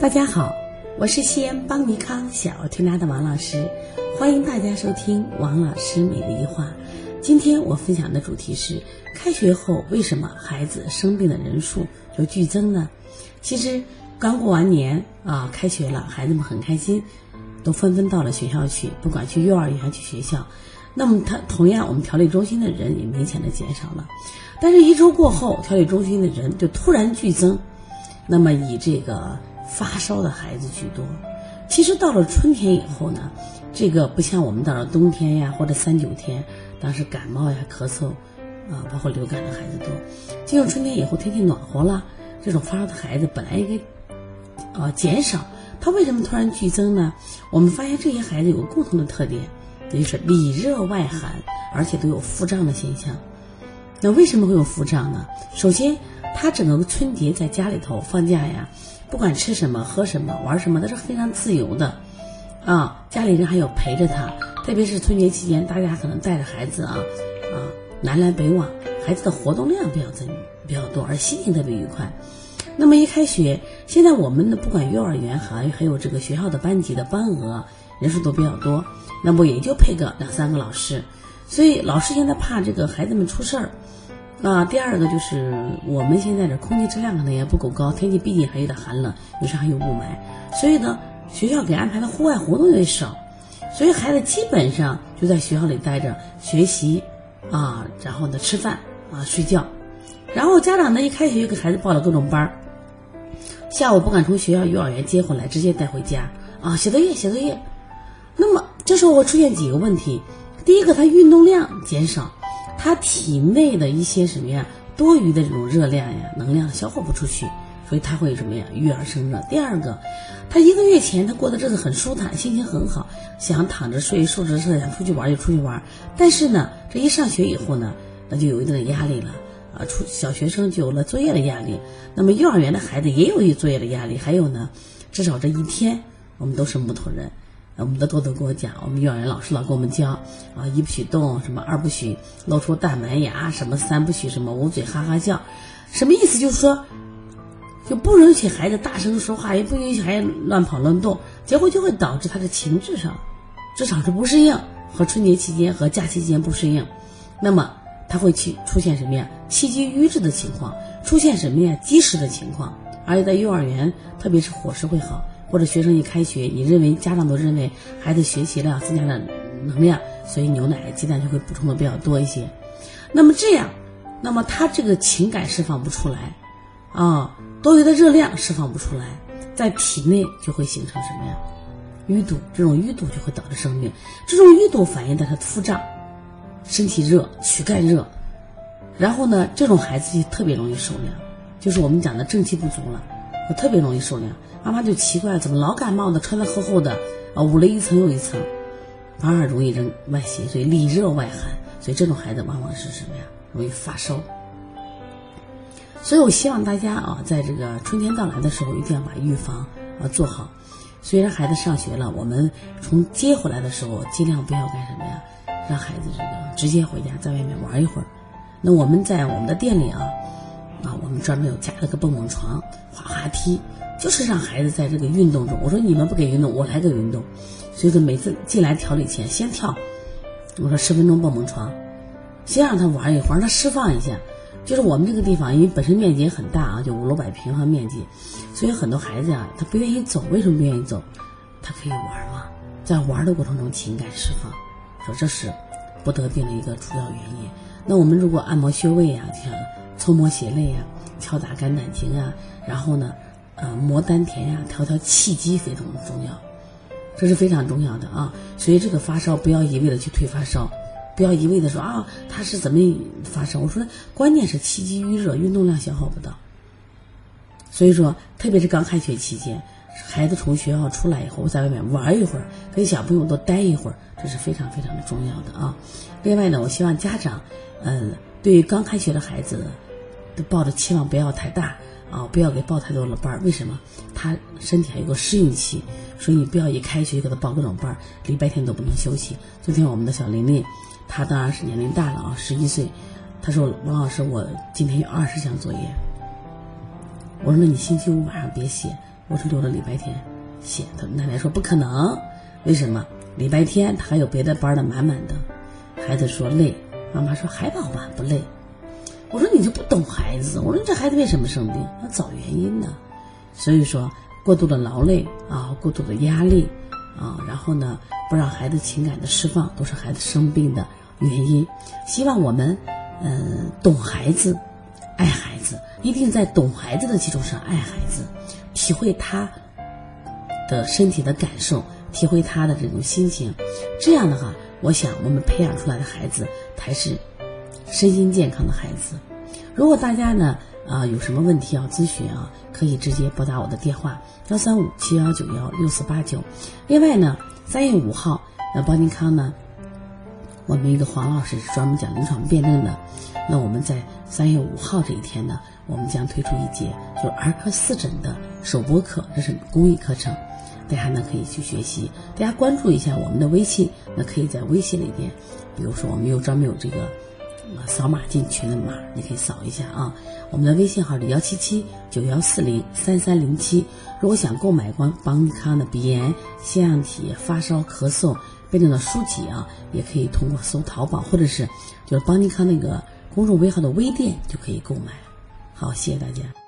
大家好，我是西安邦尼康小儿推拿的王老师，欢迎大家收听王老师每日一话。今天我分享的主题是：开学后为什么孩子生病的人数就剧增呢？其实刚过完年啊，开学了，孩子们很开心，都纷纷到了学校去，不管去幼儿园还去学校。那么他同样，我们调理中心的人也明显的减少了。但是，一周过后，调理中心的人就突然剧增。那么，以这个发烧的孩子居多。其实到了春天以后呢，这个不像我们到了冬天呀，或者三九天，当时感冒呀、咳嗽啊，包括流感的孩子多。进入春天以后，天气暖和了，这种发烧的孩子本来应该啊减少，他为什么突然剧增呢？我们发现这些孩子有个共同的特点。也就是里热外寒，而且都有腹胀的现象。那为什么会有腹胀呢？首先，他整个春节在家里头放假呀，不管吃什么、喝什么、玩什么，都是非常自由的，啊，家里人还有陪着他。特别是春节期间，大家可能带着孩子啊，啊，南来北往，孩子的活动量比较增比较多，而心情特别愉快。那么一开学，现在我们的不管幼儿园还还有这个学校的班级的班额人数都比较多。那么也就配个两三个老师，所以老师现在怕这个孩子们出事儿，那，第二个就是我们现在的空气质量可能也不够高，天气毕竟还有点寒冷，有时还有雾霾，所以呢，学校给安排的户外活动也少，所以孩子基本上就在学校里待着学习，啊，然后呢吃饭啊睡觉，然后家长呢一开学就给孩子报了各种班儿，下午不敢从学校幼儿园接回来，直接带回家啊写作业写作业，那么。这时候会出现几个问题，第一个，他运动量减少，他体内的一些什么呀，多余的这种热量呀、能量消耗不出去，所以他会什么呀，郁而生热。第二个，他一个月前他过的日子很舒坦，心情很好，想躺着睡、竖着睡，想出去玩就出去玩。但是呢，这一上学以后呢，那就有一定的压力了啊，出小学生就有了作业的压力，那么幼儿园的孩子也有一作业的压力，还有呢，至少这一天我们都是木头人。我们的多多跟我讲，我们幼儿园老师老给我们教啊，一不许动，什么二不许露出大门牙，什么三不许什么捂嘴哈哈叫，什么意思？就是说，就不允许孩子大声说话，也不允许孩子乱跑乱动，结果就会导致他的情志上，至少是不适应，和春节期间和假期间不适应，那么他会去出现什么呀？气机瘀滞的情况，出现什么呀？积食的情况，而且在幼儿园，特别是伙食会好。或者学生一开学，你认为家长都认为孩子学习了增加了能量，所以牛奶、鸡蛋就会补充的比较多一些。那么这样，那么他这个情感释放不出来，啊，多余的热量释放不出来，在体内就会形成什么呀？淤堵，这种淤堵就会导致生病。这种淤堵反映在他腹胀、身体热、躯干热，然后呢，这种孩子就特别容易受凉，就是我们讲的正气不足了，我特别容易受凉。妈妈就奇怪，怎么老感冒呢，穿的厚厚的，啊，捂了一层又一层，反而容易扔外邪，所以里热外寒，所以这种孩子往往是什么呀？容易发烧。所以我希望大家啊，在这个春天到来的时候，一定要把预防啊做好。虽然孩子上学了，我们从接回来的时候，尽量不要干什么呀？让孩子这个直接回家，在外面玩一会儿。那我们在我们的店里啊，啊，我们专门有加了个蹦蹦床、滑滑梯。就是让孩子在这个运动中，我说你们不给运动，我来个运动。所以说每次进来调理前先跳，我说十分钟蹦蹦床，先让他玩一会儿，让他释放一下。就是我们这个地方，因为本身面积也很大啊，就五六百平方面积，所以很多孩子呀，他不愿意走。为什么不愿意走？他可以玩嘛，在玩的过程中情感释放，说这是不得病的一个主要原因。那我们如果按摩穴位呀，像搓摩胁肋呀，敲打肝胆经啊，然后呢？啊，磨丹田呀，调调气机非常重要，这是非常重要的啊。所以这个发烧不要一味的去退发烧，不要一味的说啊他是怎么发烧。我说关键是气机郁热，运动量消耗不到。所以说，特别是刚开学期间，孩子从学校出来以后，在外面玩一会儿，跟小朋友多待一会儿，这是非常非常的重要的啊。另外呢，我希望家长，嗯，对于刚开学的孩子，都抱的期望不要太大。啊，不要给报太多的班儿，为什么？他身体还有个适应期，所以你不要一开学就给他报各种班儿，礼拜天都不能休息。昨天我们的小玲玲，她当然是年龄大了啊，十一岁，她说：“王老师，我今天有二十项作业。”我说：“那你星期五晚上别写，我说留了礼拜天写。他奶奶说不可能，为什么？礼拜天他还有别的班的满满的。孩子说累，妈妈说还好吧，不累。我说你就不懂孩子，我说你这孩子为什么生病？要找原因呢。所以说过度的劳累啊，过度的压力啊，然后呢不让孩子情感的释放，都是孩子生病的原因。希望我们嗯懂孩子，爱孩子，一定在懂孩子的基础上爱孩子，体会他的身体的感受，体会他的这种心情。这样的话。我想，我们培养出来的孩子才是身心健康的孩子。如果大家呢啊有什么问题要咨询啊，可以直接拨打我的电话幺三五七幺九幺六四八九。另外呢，三月五号，那邦尼康呢，我们一个黄老师是专门讲临床辩证的。那我们在三月五号这一天呢，我们将推出一节就是儿科四诊的首播课，这是公益课程。大家呢可以去学习，大家关注一下我们的微信，那可以在微信里边，比如说我们有专门有这个扫码进群的码，你可以扫一下啊。我们的微信号是幺七七九幺四零三三零七。如果想购买关邦尼康的鼻炎、腺样体、发烧、咳嗽病症的书籍啊，也可以通过搜淘宝或者是就是邦尼康那个公众微号的微店就可以购买。好，谢谢大家。